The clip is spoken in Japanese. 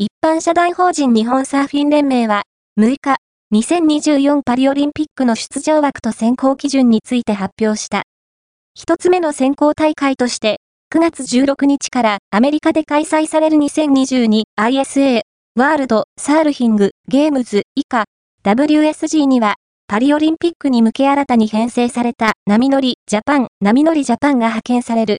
一般社団法人日本サーフィン連盟は、6日、2024パリオリンピックの出場枠と選考基準について発表した。一つ目の選考大会として、9月16日からアメリカで開催される 2022ISA ワールドサールヒングゲームズ以下 WSG にはパリオリンピックに向け新たに編成された波乗りジャパン波乗りジャパンが派遣される。